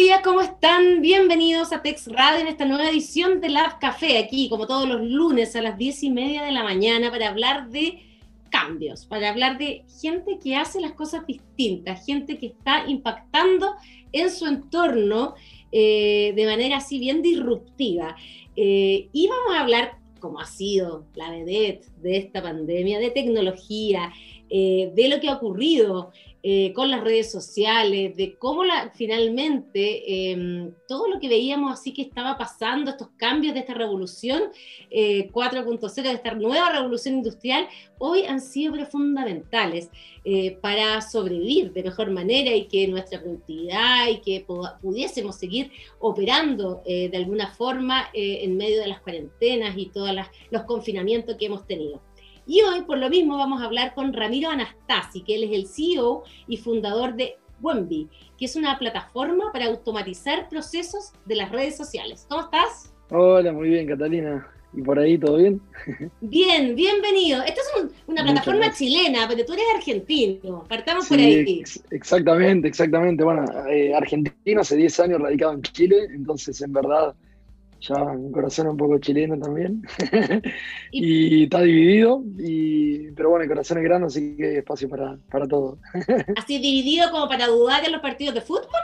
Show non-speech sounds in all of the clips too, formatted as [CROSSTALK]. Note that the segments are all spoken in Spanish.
días, ¿cómo están? Bienvenidos a Tex Radio en esta nueva edición de Lab Café, aquí como todos los lunes a las diez y media de la mañana para hablar de cambios, para hablar de gente que hace las cosas distintas, gente que está impactando en su entorno eh, de manera así bien disruptiva. Eh, y vamos a hablar, como ha sido la vedette de esta pandemia, de tecnología, eh, de lo que ha ocurrido eh, con las redes sociales, de cómo la, finalmente em, todo lo que veíamos así que estaba pasando, estos cambios de esta revolución 4.0, eh, de esta nueva revolución industrial, hoy han sido fundamentales eh, para sobrevivir de mejor manera y que nuestra productividad y que pudiésemos seguir operando de alguna forma en medio de las cuarentenas y todos los confinamientos que hemos tenido. Y hoy, por lo mismo, vamos a hablar con Ramiro Anastasi, que él es el CEO y fundador de Wemby, que es una plataforma para automatizar procesos de las redes sociales. ¿Cómo estás? Hola, muy bien, Catalina. ¿Y por ahí todo bien? [LAUGHS] Bien, bienvenido. Esta es una plataforma chilena, pero tú eres argentino. Partamos por ahí. exactamente, exactamente. Bueno, eh, argentino hace 10 años radicado en Chile, entonces en verdad ya un corazón un poco chileno también. [LAUGHS] y, está dividido, y, pero bueno, el corazón es grande, así que hay espacio para, para todo. [LAUGHS] ¿Así dividido como para dudar en los partidos de fútbol?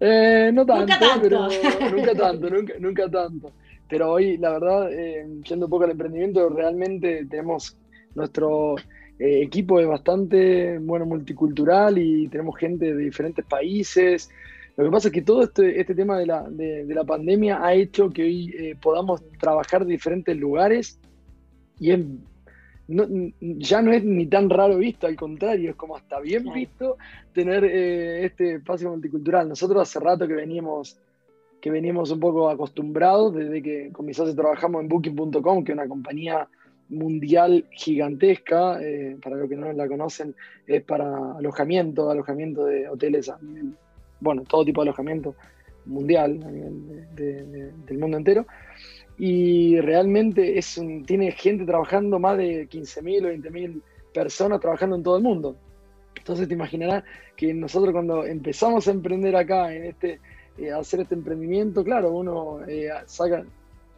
Eh, no tanto, nunca tanto. Pero, [LAUGHS] nunca tanto, nunca, nunca tanto. Pero hoy, la verdad, eh, yendo un poco al emprendimiento, realmente tenemos nuestro eh, equipo es bastante bueno multicultural y tenemos gente de diferentes países. Lo que pasa es que todo este, este tema de la, de, la, pandemia ha hecho que hoy eh, podamos trabajar en diferentes lugares y ya no es ni tan raro visto, al contrario, es como hasta bien visto tener eh, este espacio multicultural. Nosotros hace rato que veníamos, que veníamos un poco acostumbrados, desde que con mis socios trabajamos en Booking.com, que es una compañía mundial gigantesca, eh, para los que no la conocen, es para alojamiento, alojamiento de hoteles a nivel bueno, todo tipo de alojamiento mundial a nivel del mundo entero. Y realmente es tiene gente trabajando, más de 15.000 o 20.000 personas trabajando en todo el mundo. Entonces te imaginarás que nosotros cuando empezamos a emprender acá, en este, eh, a hacer este emprendimiento, claro, uno eh, saca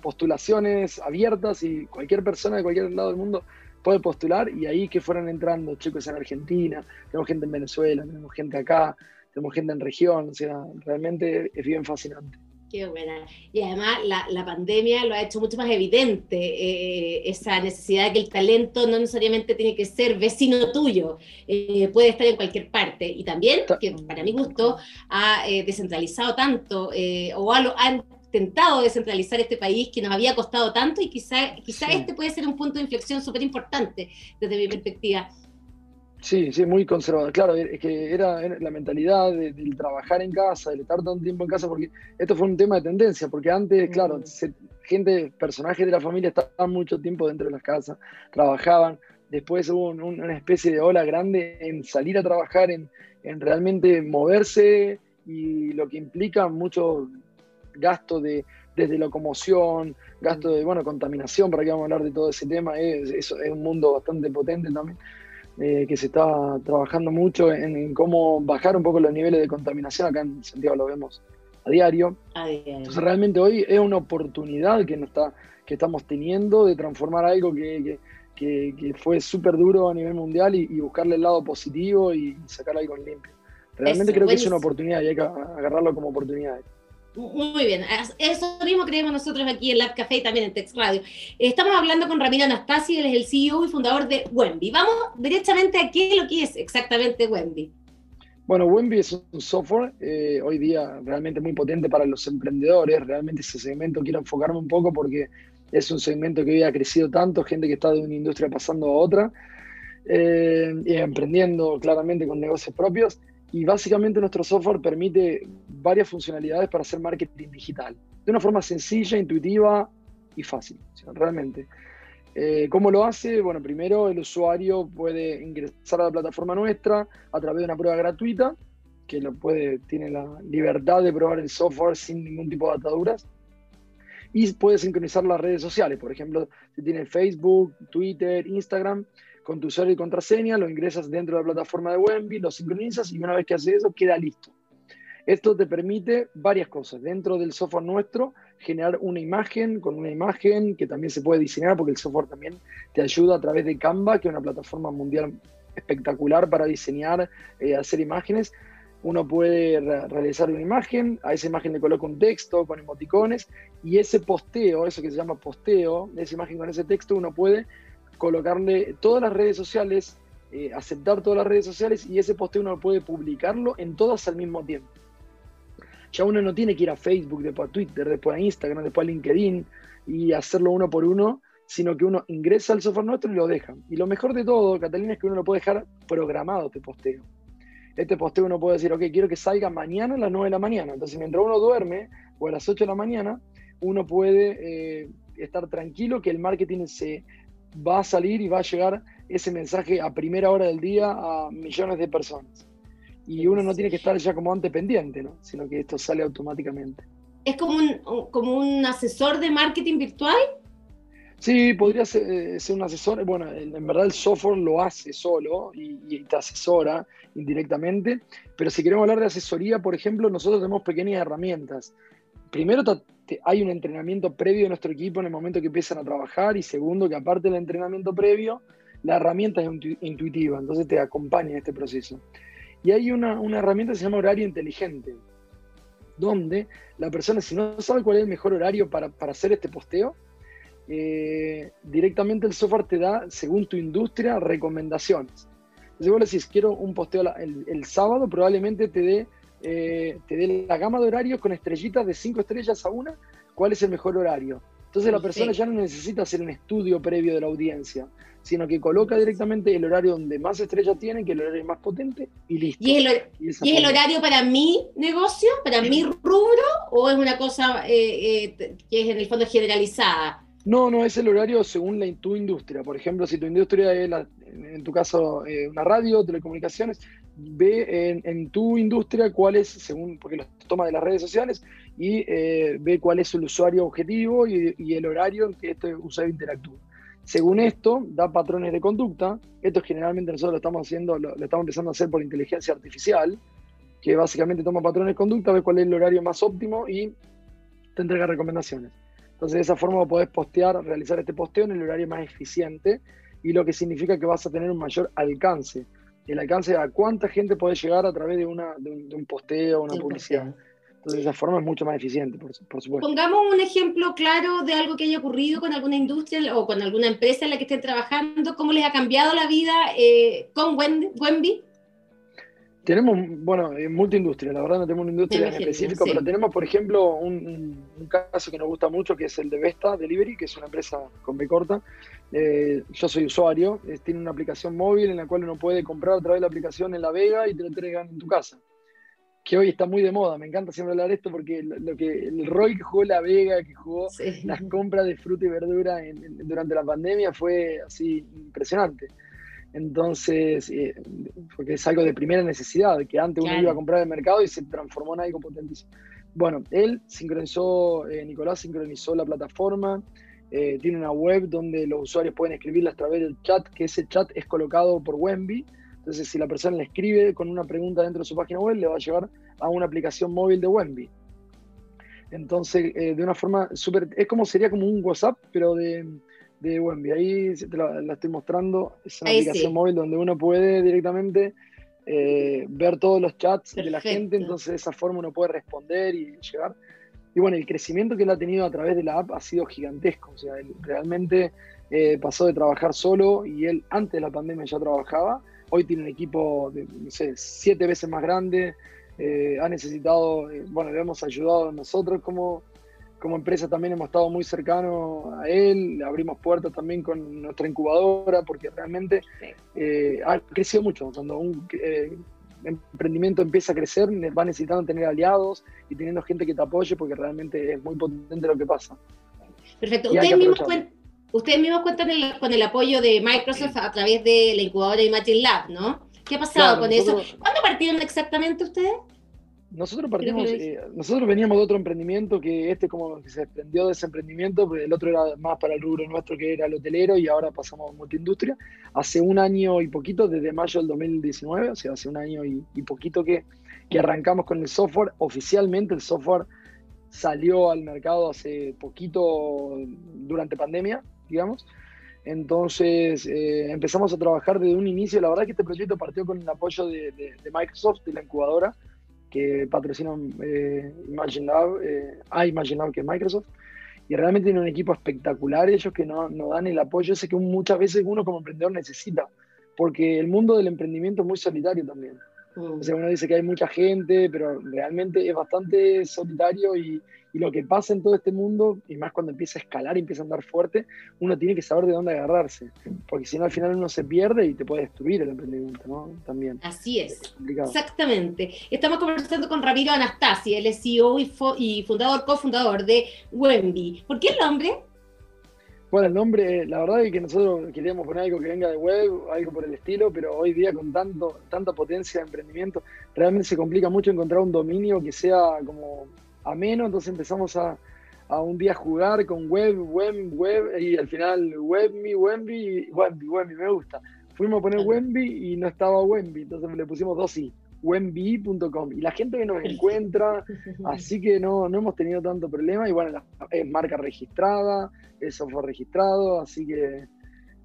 postulaciones abiertas y cualquier persona de cualquier lado del mundo puede postular y ahí que fueron entrando chicos en Argentina, tenemos gente en Venezuela, tenemos gente acá, tenemos gente en región, o sea, realmente es bien fascinante. Qué buena. Y además la, pandemia lo ha hecho mucho más evidente, eh, esa necesidad de que el talento no necesariamente tiene que ser vecino tuyo, eh, puede estar en cualquier parte. Y también, que para mi gusto, ha eh, descentralizado tanto o ha, ha, intentado descentralizar este país que nos había costado tanto y quizá, quizá este puede ser un punto de inflexión súper importante desde mi perspectiva. Sí, sí, muy conservador. Claro, es que era, la mentalidad del trabajar en casa, del estar tanto tiempo en casa, porque esto fue un tema de tendencia, porque antes, claro, mm. gente, personajes de la familia estaban mucho tiempo dentro de las casas, trabajaban, después hubo una especie de ola grande en salir a trabajar, en, realmente moverse y lo que implica mucho gasto de, desde locomoción, gasto de, bueno, contaminación, para que vamos a hablar de todo ese tema, es, es un mundo bastante potente también. Eh, que se está trabajando mucho en, cómo bajar un poco los niveles de contaminación. Acá en Santiago lo vemos a diario. Entonces realmente hoy es una oportunidad que, nos está, que estamos teniendo de transformar algo que, que, fue súper duro a nivel mundial y, buscarle el lado positivo y sacar algo en limpio. Realmente creo que es una oportunidad y hay que agarrarlo como oportunidad. Muy bien, eso mismo creemos nosotros aquí en Lab Café y también en Text Radio. Estamos hablando con Ramiro Anastasi, él es el CEO y fundador de Wemby. Vamos directamente a qué es lo que es exactamente Wemby. Bueno, Wemby es un software eh, hoy día realmente muy potente para los emprendedores. Realmente ese segmento quiero enfocarme un poco porque es un segmento que hoy ha crecido tanto, gente que está de una industria pasando a otra, eh, y emprendiendo claramente con negocios propios. Y básicamente nuestro software permite varias funcionalidades para hacer marketing digital, de una forma sencilla, intuitiva y fácil, realmente. Eh, ¿Cómo lo hace? Bueno, primero el usuario puede ingresar a la plataforma nuestra a través de una prueba gratuita, que lo puede, tiene la libertad de probar el software sin ningún tipo de ataduras. Y puede sincronizar las redes sociales, por ejemplo, si tiene Facebook, Twitter, Instagram, con tu usuario y contraseña, lo ingresas dentro de la plataforma de Wemby, lo sincronizas y una vez que haces eso queda listo. Esto te permite varias cosas. Dentro del software nuestro, generar una imagen con una imagen que también se puede diseñar porque el software también te ayuda a través de Canva, que es una plataforma mundial espectacular para diseñar, eh, hacer imágenes. Uno puede realizar una imagen, a esa imagen le coloca un texto con emoticones y ese posteo, eso que se llama posteo, esa imagen con ese texto, uno puede colocarle todas las redes sociales, eh, aceptar todas las redes sociales y ese posteo uno puede publicarlo en todas al mismo tiempo. Ya uno no tiene que ir a Facebook, después a Twitter, después a Instagram, después a LinkedIn y hacerlo uno por uno, sino que uno ingresa al software nuestro y lo deja. Y lo mejor de todo, Catalina, es que uno lo puede dejar programado este posteo. Este posteo uno puede decir, ok, quiero que salga mañana a las 9 de la mañana. Entonces, mientras uno duerme o a las 8 de la mañana, uno puede eh, estar tranquilo que el marketing se va a salir y va a llegar ese mensaje a primera hora del día a millones de personas y uno no tiene que estar ya como antes pendiente, ¿no? sino que esto sale automáticamente. ¿Es como un, como un asesor de marketing virtual? Sí, podría ser, eh, ser un asesor. Bueno, en verdad el software lo hace solo y, te asesora indirectamente, pero si queremos hablar de asesoría, por ejemplo, nosotros tenemos pequeñas herramientas. Primero, hay un entrenamiento previo de nuestro equipo en el momento que empiezan a trabajar y segundo, que aparte del entrenamiento previo, la herramienta es intuitiva, entonces te acompaña en este proceso. Y hay una, herramienta que se llama horario inteligente, donde la persona, si no sabe cuál es el mejor horario para, hacer este posteo, eh, directamente el software te da, según tu industria, recomendaciones. Si vos le decís, quiero un posteo el, sábado, probablemente te dé, eh, te dé la gama de horarios con estrellitas de 5 estrellas a una, cuál es el mejor horario. Entonces la persona ya no necesita hacer un estudio previo de la audiencia, sino que coloca directamente el horario donde más estrellas tiene, que el horario más potente, y listo. ¿Y es el, horario para mi negocio, para mi rubro, o es una cosa eh, eh, que es en el fondo generalizada? No, no, es el horario según la, tu industria. Por ejemplo, si tu industria es, en tu caso, eh, una radio, telecomunicaciones, ve en, tu industria cuál es, según, porque los toma de las redes sociales, y ve cuál es el usuario objetivo y, y el horario en que este usuario interactúa. Según esto, da patrones de conducta. Esto generalmente nosotros lo estamos haciendo, lo, estamos empezando a hacer por inteligencia artificial, que básicamente toma patrones de conducta, ve cuál es el horario más óptimo y te entrega recomendaciones. Entonces, de esa forma podés postear, realizar este posteo en el horario más eficiente y lo que significa que vas a tener un mayor alcance. El alcance a cuánta gente puede llegar a través de, una, de, un, posteo, una publicidad. Entonces, de esa forma es mucho más eficiente, por, supuesto. Pongamos un ejemplo claro de algo que haya ocurrido con alguna industria o con alguna empresa en la que estén trabajando. ¿Cómo les ha cambiado la vida eh, con Wendy? Tenemos, bueno, multiindustria, la verdad no tenemos una industria en específico, pero tenemos, por ejemplo, un, caso que nos gusta mucho, que es el de Vesta Delivery, que es una empresa con B corta. Eh, yo soy usuario, tiene una aplicación móvil en la cual uno puede comprar a través de la aplicación en La Vega y te lo entregan en tu casa que hoy está muy de moda. Me encanta siempre hablar de esto porque lo, que el rol que jugó La Vega, que jugó las compras de fruta y verdura durante la pandemia fue así impresionante. Entonces, eh, porque es algo de primera necesidad, que antes uno iba a comprar el mercado y se transformó en algo potentísimo. Bueno, él sincronizó, eh, Nicolás sincronizó la plataforma, eh, tiene una web donde los usuarios pueden escribirla a través del chat, que ese chat es colocado por Wemby entonces, si la persona le escribe con una pregunta dentro de su página web, le va a llevar a una aplicación móvil de Wemby. Entonces, eh, de una forma súper. Es como sería como un WhatsApp, pero de, de Wemby. Ahí te la, estoy mostrando. Es una aplicación móvil donde uno puede directamente eh, ver todos los chats de la gente. Entonces, de esa forma uno puede responder y llegar. Y bueno, el crecimiento que él ha tenido a través de la app ha sido gigantesco. O sea, él realmente eh, pasó de trabajar solo y él antes de la pandemia ya trabajaba Hoy tiene un equipo, de, no sé, siete veces más grande. Eh, ha necesitado, eh, bueno, le hemos ayudado nosotros como, como empresa también hemos estado muy cercanos a él, abrimos puertas también con nuestra incubadora porque realmente eh, ha crecido mucho. Cuando un emprendimiento empieza a crecer, va necesitando tener aliados y teniendo gente que te apoye porque realmente es muy potente lo que pasa. Perfecto. Ustedes mismos, ustedes mismos cuentan con el apoyo de Microsoft a través de la incubadora Imagine Lab, ¿no? ¿Qué ha pasado con eso? ¿Cuándo partieron exactamente ustedes? Nosotros partimos, eh, nosotros veníamos de otro emprendimiento que este como que se desprendió de ese emprendimiento, porque el otro era más para el rubro nuestro que era el hotelero y ahora pasamos a multiindustria. Hace un año y poquito, desde mayo del 2019, o sea, hace un año y, poquito que que arrancamos con el software. Oficialmente el software salió al mercado hace poquito durante pandemia, digamos. Entonces eh, empezamos a trabajar desde un inicio. La verdad que este proyecto partió con el apoyo de, Microsoft, de la incubadora, que patrocina eh, Imagine Lab, eh, a Imagine Lab, que es Microsoft. Y realmente tienen un equipo espectacular, ellos que nos no dan el apoyo ese que muchas veces uno como emprendedor necesita, porque el mundo del emprendimiento es muy solitario también. O sea, uno dice que hay mucha gente, pero realmente es bastante solitario y, lo que pasa en todo este mundo, y más cuando empieza a escalar y empieza a andar fuerte, uno tiene que saber de dónde agarrarse, porque si no al final uno se pierde y te puede destruir el emprendimiento, ¿no? También. Así es. Exactamente. Estamos conversando con Ramiro Anastasi, es CEO y, y fundador, cofundador de Wemby. ¿Por qué el nombre? Bueno, el nombre, la verdad es que nosotros queríamos poner algo que venga de web, algo por el estilo, pero hoy día con tanto, tanta potencia de emprendimiento, realmente se complica mucho encontrar un dominio que sea como ameno, entonces empezamos a, un día jugar con web, web, web, y al final webmi, webmi, webmi, webmi, me gusta. Fuimos a poner webmi y no estaba webmi, entonces le pusimos dos i wenbi.com y la gente que nos encuentra, [LAUGHS] así que no, no hemos tenido tanto problema y bueno, es marca registrada, es software registrado, así que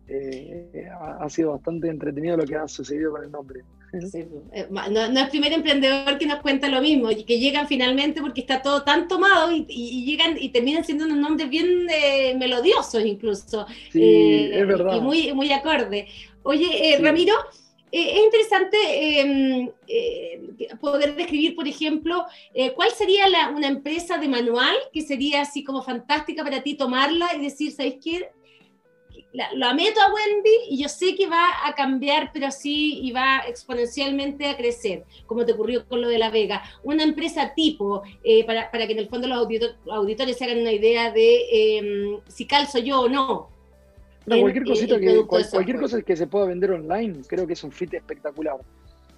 eh, ha, sido bastante entretenido lo que ha sucedido con el nombre. Pues, eh, no, es el primer emprendedor que nos cuenta lo mismo, y que llegan finalmente porque está todo tan tomado y, llegan y terminan siendo unos nombres bien eh, melodiosos incluso. Sí, es verdad. Y muy, muy acorde. Oye, Ramiro, eh, es interesante em, eh, poder describir, por ejemplo, eh, cuál sería una empresa de manual que sería así como fantástica para ti tomarla y decir, ¿sabes qué? La, meto a Wendy y yo sé que va a cambiar, pero sí, y va exponencialmente a crecer, como te ocurrió con lo de La Vega. Una empresa tipo, para, para, que en el fondo los auditores se hagan una idea de em, si calzo yo o no, cualquier cosita que, cualquier cosa que se pueda vender online, creo que es un fit espectacular.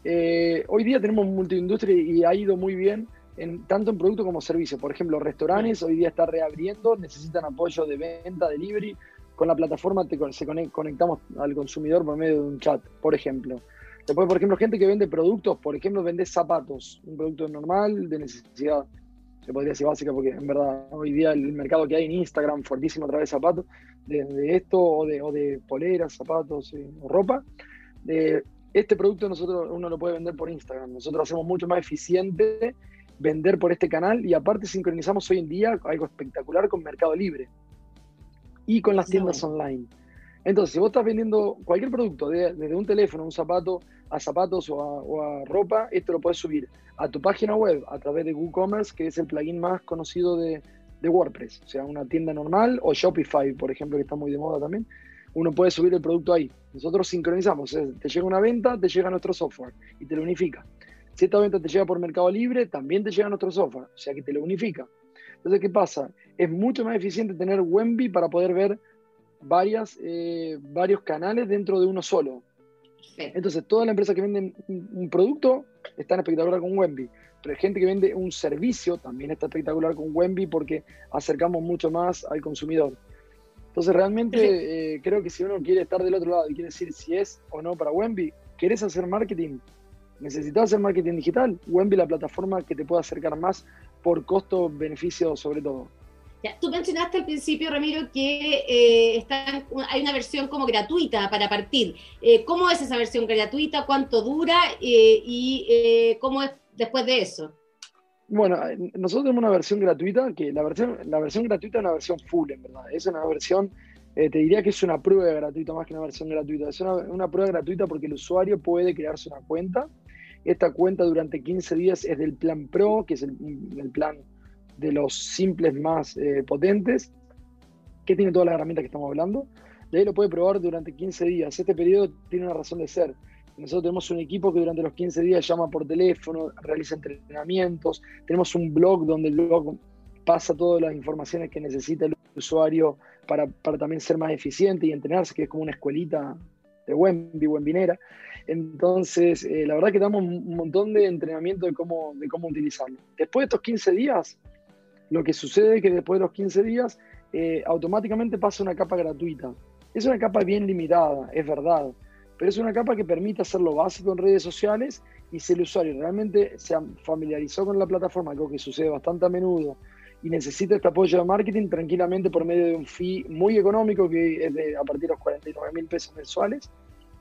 Eh, hoy día tenemos multiindustria y ha ido muy bien en, tanto en producto como servicio. Por ejemplo, restaurantes hoy día están reabriendo, necesitan apoyo de venta, delivery. Con la plataforma te, se conectamos al consumidor por medio de un chat, por ejemplo. Después, por ejemplo, gente que vende productos, por ejemplo, vende zapatos, un producto normal de necesidad se podría decir básica, porque en verdad hoy día el mercado que hay en Instagram, fuertísimo a través de zapatos, de, esto o de, poleras, zapatos eh, ropa. este producto nosotros uno lo puede vender por Instagram. Nosotros hacemos mucho más eficiente vender por este canal y aparte sincronizamos hoy en día algo espectacular con Mercado Libre y con las tiendas online. Entonces, si vos estás vendiendo cualquier producto, desde un teléfono, un zapato, a zapatos o a, ropa, esto lo puedes subir a tu página web a través de WooCommerce, que es el plugin más conocido de, WordPress. O sea, una tienda normal o Shopify, por ejemplo, que está muy de moda también. Uno puede subir el producto ahí. Nosotros sincronizamos. te llega una venta, te llega nuestro software y te lo unifica. Si esta venta te llega por Mercado Libre, también te llega nuestro software. O sea que te lo unifica. Entonces, ¿qué pasa? Es mucho más eficiente tener Wemby para poder ver varias, eh, varios canales dentro de uno solo. Entonces, toda la empresa que vende un, producto está espectacular con Wemby, pero hay gente que vende un servicio también está espectacular con Wemby porque acercamos mucho más al consumidor. Entonces, realmente eh, creo que si uno quiere estar del otro lado y quiere decir si es o no para Wemby, ¿querés hacer marketing? ¿Necesitas hacer marketing digital? Wemby la plataforma que te puede acercar más por costo-beneficio sobre todo tú mencionaste al principio, Ramiro, que eh, hay una versión como gratuita para partir. Eh, ¿Cómo es esa versión gratuita? ¿Cuánto dura? Eh, ¿Y cómo es después de eso? Bueno, nosotros tenemos una versión gratuita, que la versión, la versión gratuita es una versión full, en verdad. Es una versión, te diría que es una prueba gratuita más que una versión gratuita. Es una, prueba gratuita porque el usuario puede crearse una cuenta. Esta cuenta durante 15 días es del plan Pro, que es el, plan de los simples más eh, potentes, que tiene todas las herramientas que estamos hablando. De ahí lo puede probar durante 15 días. Este periodo tiene una razón de ser. Nosotros tenemos un equipo que durante los 15 días llama por teléfono, realiza entrenamientos. Tenemos un blog donde el blog pasa todas las informaciones que necesita el usuario para, también ser más eficiente y entrenarse, que es como una escuelita de Wemby, Wembinera. Entonces, eh, la verdad que damos un montón de entrenamiento de cómo, de cómo utilizarlo. Después de estos 15 días, lo que sucede es que después de los 15 días eh, automáticamente pasa una capa gratuita. Es una capa bien limitada, es verdad, pero es una capa que permite hacer lo básico en redes sociales Y si el usuario realmente se familiarizó con la plataforma, algo que sucede bastante a menudo, y necesita este apoyo de marketing tranquilamente por medio de un fee muy económico que es de a partir de los 49 mil pesos mensuales,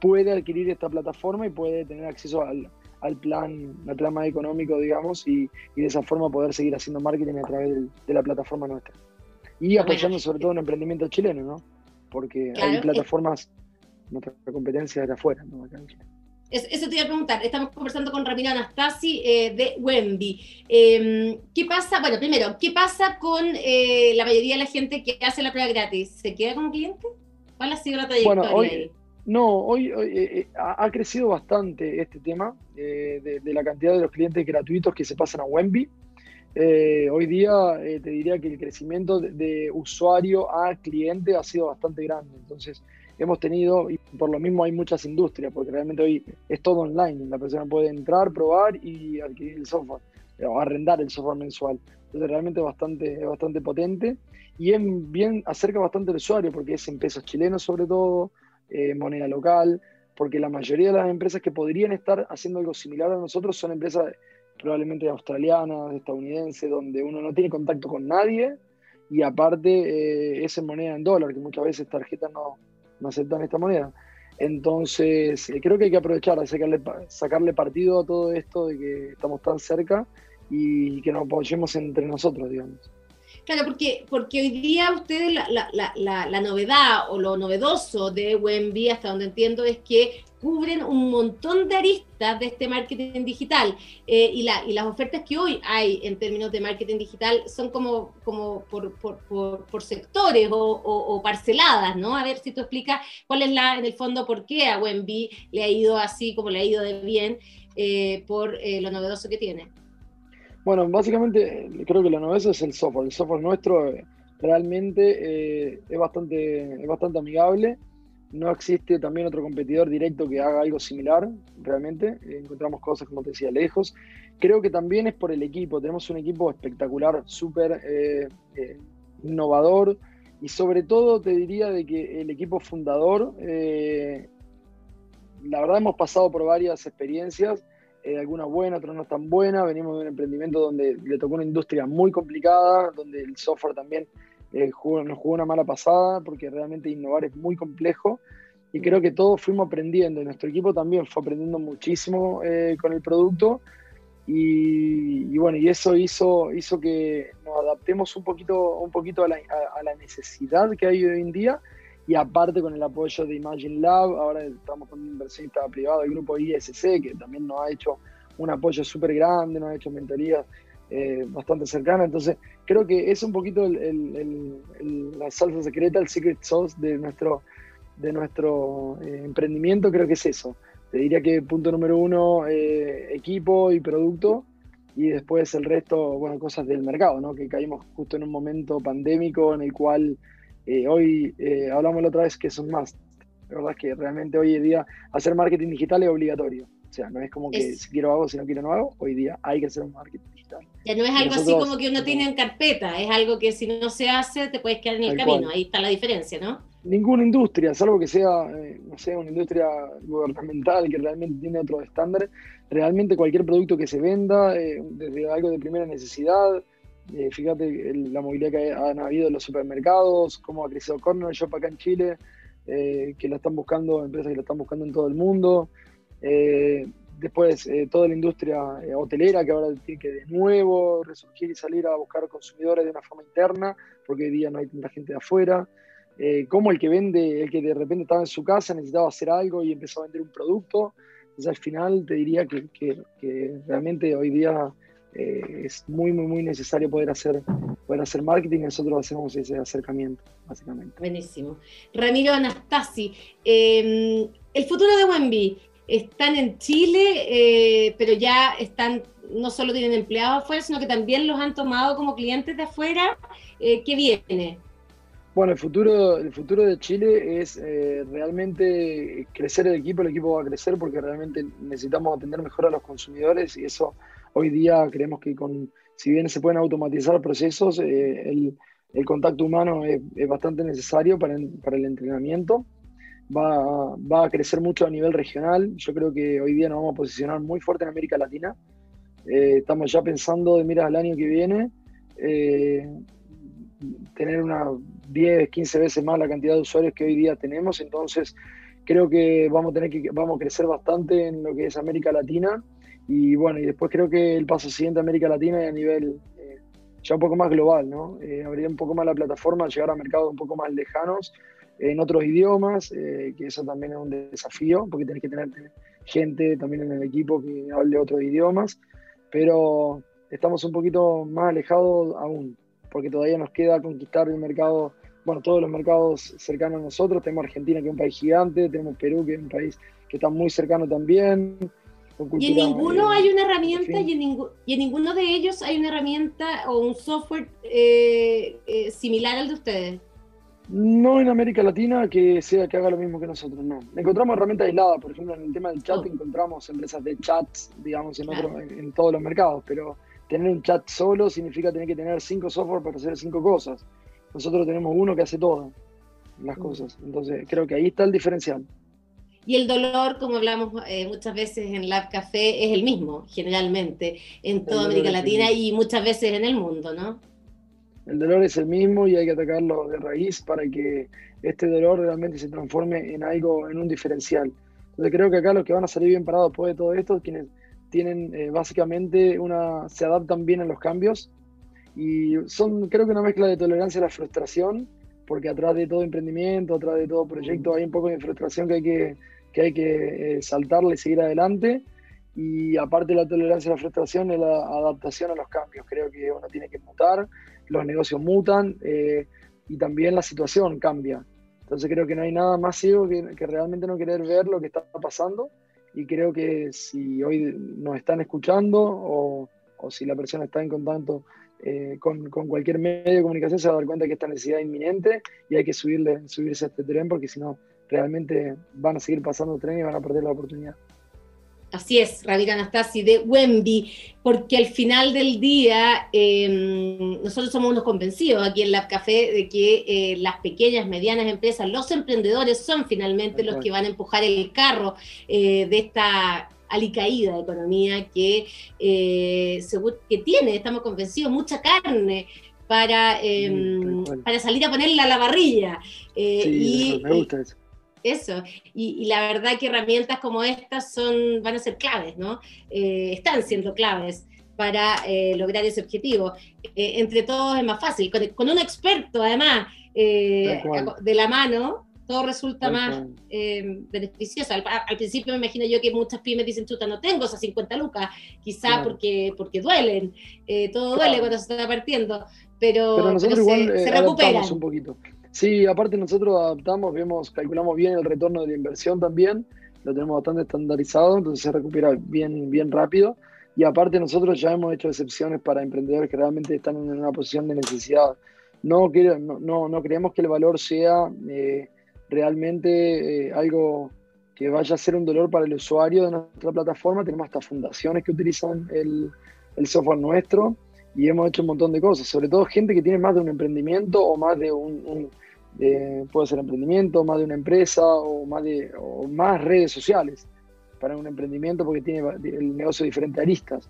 puede adquirir esta plataforma y puede tener acceso al, al plan, al plan más económico, digamos, y, y, de esa forma poder seguir haciendo marketing a través de, la plataforma nuestra. Y apoyando sobre todo en emprendimiento chileno, ¿no? Porque hay plataformas, nuestra competencia de afuera, ¿no? Acá en Chile. Eso te iba a preguntar. Estamos conversando con Ramiro Anastasi eh, de Wemby. Em, ¿Qué pasa? Bueno, primero, ¿qué pasa con eh, la mayoría de la gente que hace la prueba gratis? ¿Se queda como cliente? ¿Cuál ha sido la trayectoria? Bueno, hoy, no, hoy, eh, ha, crecido bastante este tema de, la cantidad de los clientes gratuitos que se pasan a Wemby. hoy día te diría que el crecimiento de, usuario a cliente ha sido bastante grande. Entonces, hemos tenido, y por lo mismo hay muchas industrias, porque realmente hoy es todo online, la persona puede entrar, probar y adquirir el software, o arrendar el software mensual. Entonces realmente es bastante, potente y es bien, acerca bastante al usuario, porque es en pesos chilenos sobre todo, eh, moneda local, porque la mayoría de las empresas que podrían estar haciendo algo similar a nosotros son empresas probablemente australianas, estadounidenses, donde uno no tiene contacto con nadie y aparte eh, es en moneda en dólar, que muchas veces tarjetas no, aceptan esta moneda. Entonces, eh, creo que hay que aprovechar, sacarle, sacarle partido a todo esto de que estamos tan cerca y que nos apoyemos entre nosotros, digamos. Claro, porque, porque hoy día ustedes la, la, la, novedad o lo novedoso de Wemby, hasta donde entiendo, es que cubren un montón de aristas de este marketing digital eh, y, y las ofertas que hoy hay en términos de marketing digital son como, como por, por, por, sectores o, parceladas, ¿no? A ver si tú explicas cuál es la, en el fondo, por qué a Wemby le ha ido así como le ha ido de bien eh, por eh, lo novedoso que tiene. Bueno, básicamente creo que lo novedoso es el software. El software nuestro eh, realmente eh, es, bastante, es bastante amigable. No existe también otro competidor directo que haga algo similar, realmente. encontramos cosas, como te decía, lejos. Creo que también es por el equipo. Tenemos un equipo espectacular, súper eh, innovador. Y sobre todo te diría de que el equipo fundador, la verdad hemos pasado por varias experiencias eh, algunas buenas, otras no tan buenas. Venimos de un emprendimiento donde le tocó una industria muy complicada, donde el software también eh, nos jugó una mala pasada, porque realmente innovar es muy complejo. Y creo que todos fuimos aprendiendo, y nuestro equipo también fue aprendiendo muchísimo eh, con el producto. Y, bueno, y eso hizo, hizo que nos adaptemos un poquito, un poquito a la, a la necesidad que hay hoy en día y aparte con el apoyo de Imagine Lab, ahora estamos con un inversionista privado, el grupo ISC, que también nos ha hecho un apoyo súper grande, nos ha hecho mentorías eh, bastante cercanas, entonces creo que es un poquito la salsa secreta, el secret sauce de nuestro, de nuestro eh, emprendimiento, creo que es eso. Te diría que punto número uno, eh, equipo y producto, y después el resto, bueno, cosas del mercado, ¿no? Que caímos justo en un momento pandémico en el cual eh, hoy eh, hablamos la otra vez que son más. La verdad es que realmente hoy en día hacer marketing digital es obligatorio. O sea, no es como que si quiero hago, si no quiero no hago. Hoy día hay que hacer un marketing digital. Ya no es algo así como que uno tiene en carpeta, es algo que si no se hace te puedes quedar en el camino. Ahí está la diferencia, ¿no? Ninguna industria, salvo que sea, eh, no sé, una industria gubernamental que realmente tiene otros estándares, realmente cualquier producto que se venda, desde algo de primera necesidad, eh, fíjate la movilidad que han habido en los supermercados, cómo ha crecido Corner Shop acá en Chile, eh, que la están buscando, empresas que la están buscando en todo el mundo. Eh, después, toda la industria hotelera que ahora tiene que de nuevo resurgir y salir a buscar consumidores de una forma interna, porque hoy día no hay tanta gente de afuera. como el que vende, el que de repente estaba en su casa, necesitaba hacer algo y empezó a vender un producto. Entonces, al final te diría que, que realmente hoy día eh, es muy, muy, muy necesario poder hacer, poder hacer marketing nosotros hacemos ese acercamiento, básicamente. Buenísimo. Ramiro Anastasi, em, el futuro de Wemby, están en Chile, eh, pero ya están, no solo tienen empleados afuera, sino que también los han tomado como clientes de afuera. Eh, ¿Qué viene? Bueno, el futuro, el futuro de Chile es realmente crecer el equipo, el equipo va a crecer porque realmente necesitamos atender mejor a los consumidores y eso Hoy día creemos que con, si bien se pueden automatizar procesos, eh, el, el, contacto humano es, bastante necesario para, para, el entrenamiento. va, va, a crecer mucho a nivel regional. Yo creo que hoy día nos vamos a posicionar muy fuerte en América Latina. Eh, estamos ya pensando de miras al año que viene, eh, tener unas 10, 15 veces más la cantidad de usuarios que hoy día tenemos. Entonces, creo que vamos a tener que vamos a crecer bastante en lo que es América Latina. Y bueno, y después creo que el paso siguiente a América Latina y a nivel eh, ya un poco más global, ¿no? abrir un poco más la plataforma, llegar a mercados un poco más lejanos en otros idiomas, eh, que eso también es un desafío, porque tenés que tener gente también en el equipo que hable otros idiomas, pero estamos un poquito más alejados aún, porque todavía nos queda conquistar el mercado, bueno, todos los mercados cercanos a nosotros, tenemos Argentina que es un país gigante, tenemos Perú que es un país que está muy cercano también. Y en ninguno eh, hay una herramienta y en, y en, ninguno de ellos hay una herramienta o un software eh, similar al de ustedes. No en América Latina que sea que haga lo mismo que nosotros, no. Encontramos herramientas aisladas, por ejemplo, en el tema del chat oh. encontramos empresas de chats, digamos, en, en, todos los mercados, pero tener un chat solo significa tener que tener cinco software para hacer cinco cosas. Nosotros tenemos uno que hace todas las mm. cosas. Entonces, creo que ahí está el diferencial. Y el dolor, como hablamos eh, muchas veces en Lab Café, es el mismo, generalmente, en toda América Latina y muchas veces en el mundo, ¿no? El dolor es el mismo y hay que atacarlo de raíz para que este dolor realmente se transforme en algo, en un diferencial. Entonces creo que acá los que van a salir bien parados después de todo esto, quienes tienen eh, básicamente una, se adaptan bien a los cambios y son creo que una mezcla de tolerancia a la frustración, porque atrás de todo emprendimiento, atrás de todo proyecto hay un poco de frustración que hay que, que, hay que eh, saltarle y seguir adelante. Y aparte de la tolerancia a la frustración es la adaptación a los cambios. Creo que uno tiene que mutar, los negocios mutan eh, y también la situación cambia. Entonces creo que no hay nada más ciego que, realmente no querer ver lo que está pasando y creo que si hoy nos están escuchando o, o si la persona está en contacto eh, con, con, cualquier medio de comunicación se va a dar cuenta que esta necesidad es inminente y hay que subirle, subirse a este tren porque si no realmente van a seguir pasando tren y van a perder la oportunidad. Así es, Ravira Anastasi de Wemby, porque al final del día em, nosotros somos unos convencidos aquí en Lab Café de que eh, las pequeñas, medianas empresas, los emprendedores son finalmente los que van a empujar el carro eh, de esta alicaída economía que, eh, que tiene, estamos convencidos, mucha carne para, em, para salir a ponerla a la parrilla. sí, me gusta eso eso, y, la verdad que herramientas como estas son, van a ser claves, ¿no? Eh, están siendo claves para eh, lograr ese objetivo. Eh, entre todos es más fácil, con, un experto además de la mano, todo resulta más beneficioso. Al, principio me imagino yo que muchas pymes dicen, chuta, no tengo esas 50 lucas, quizá porque, porque duelen, todo duele cuando se está partiendo, pero, nosotros igual, se, recuperan. un poquito. Sí, aparte nosotros adaptamos, vemos, calculamos bien el retorno de la inversión también, lo tenemos bastante estandarizado, entonces se recupera bien, bien rápido. Y aparte nosotros ya hemos hecho excepciones para emprendedores que realmente están en una posición de necesidad. No, no, no, creemos que el valor sea eh, realmente eh, algo que vaya a ser un dolor para el usuario de nuestra plataforma. Tenemos hasta fundaciones que utilizan el, el software nuestro y hemos hecho un montón de cosas, sobre todo gente que tiene más de un emprendimiento o más de un, puede ser emprendimiento, más de una empresa o más, de, más redes sociales para un emprendimiento porque tiene el negocio diferente aristas.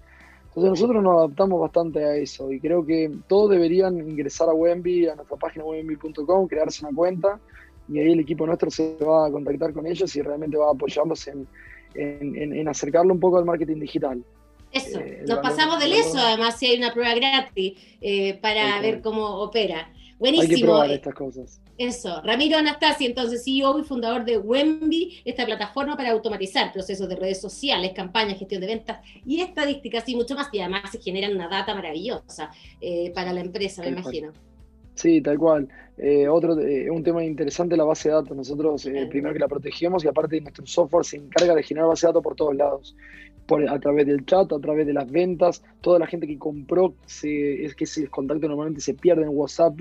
Entonces nosotros nos adaptamos bastante a eso y creo que todos deberían ingresar a Wemby, a nuestra página wemby.com, crearse una cuenta y ahí el equipo nuestro se va a contactar con ellos y realmente va a apoyarlos en, en, en acercarlo un poco al marketing digital. Eso, eh, nos pasamos del eso, además si hay una prueba gratis eh, para ver cómo opera. Buenísimo. Hay que probar estas cosas. Eso, Ramiro Anastasi, entonces CEO y fundador de Wemby, esta plataforma para automatizar procesos de redes sociales, campañas, gestión de ventas y estadísticas y mucho más. Y además se generan una data maravillosa eh, para la empresa, me imagino. Sí, tal cual. otro, un tema interesante la base de datos. Nosotros primero que la protegemos y aparte nuestro software se encarga de generar base de datos por todos lados a través del chat, a través de las ventas, toda la gente que compró, es que ese contacto normalmente se pierde en WhatsApp.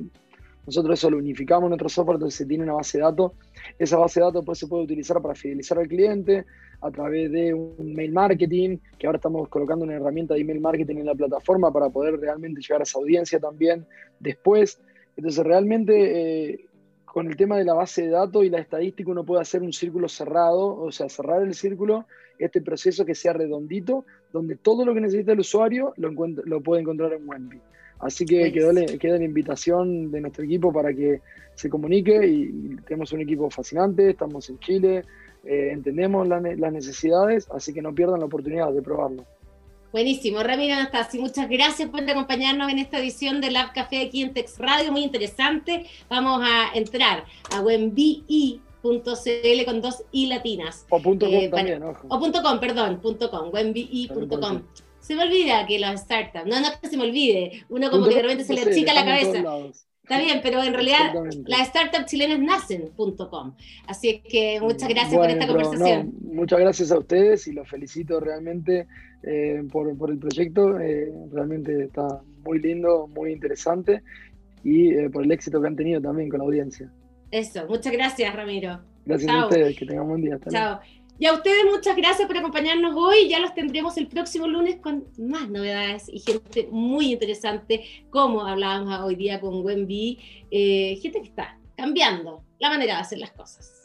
Nosotros eso lo unificamos en nuestro software, entonces se tiene una base de datos. Esa base de datos pues, se puede utilizar para fidelizar al cliente a través de un mail marketing, que ahora estamos colocando una herramienta de email marketing en la plataforma para poder realmente llegar a esa audiencia también después. Entonces realmente eh, con el tema de la base de datos y la estadística uno puede hacer un círculo cerrado, o sea, cerrar el círculo, este proceso que sea redondito, donde todo lo que necesita el usuario lo, lo puede encontrar en Wendy. Así que quedó, queda la invitación de nuestro equipo para que se comunique y, tenemos un equipo fascinante, estamos en Chile, eh, entendemos las necesidades, así que no pierdan la oportunidad de probarlo. Buenísimo, Ramiro Anastasi, muchas gracias por acompañarnos en esta edición de Lab Café aquí en Tex Radio, muy interesante. Vamos a entrar a wenbi.cl con dos i latinas. O punto .com eh, también, ojo. O punto .com, perdón, punto .com, wenbi.com. Se me olvida que los startups, no, no que se me olvide, uno como que de repente se le achica la cabeza. Está bien, pero en realidad las startups chilenas nacen.com. Así que muchas gracias por esta conversación. muchas gracias a ustedes y los felicito realmente eh, por, por, el proyecto. Eh, realmente está muy lindo, muy interesante y eh, por el éxito que han tenido también con la audiencia. Eso, muchas gracias, Ramiro. Gracias a ustedes, que tengan buen día. Chao. Y a ustedes muchas gracias por acompañarnos hoy. Ya los tendremos el próximo lunes con más novedades y gente muy interesante, como hablábamos hoy día con Wendy, eh, gente que está cambiando la manera de hacer las cosas.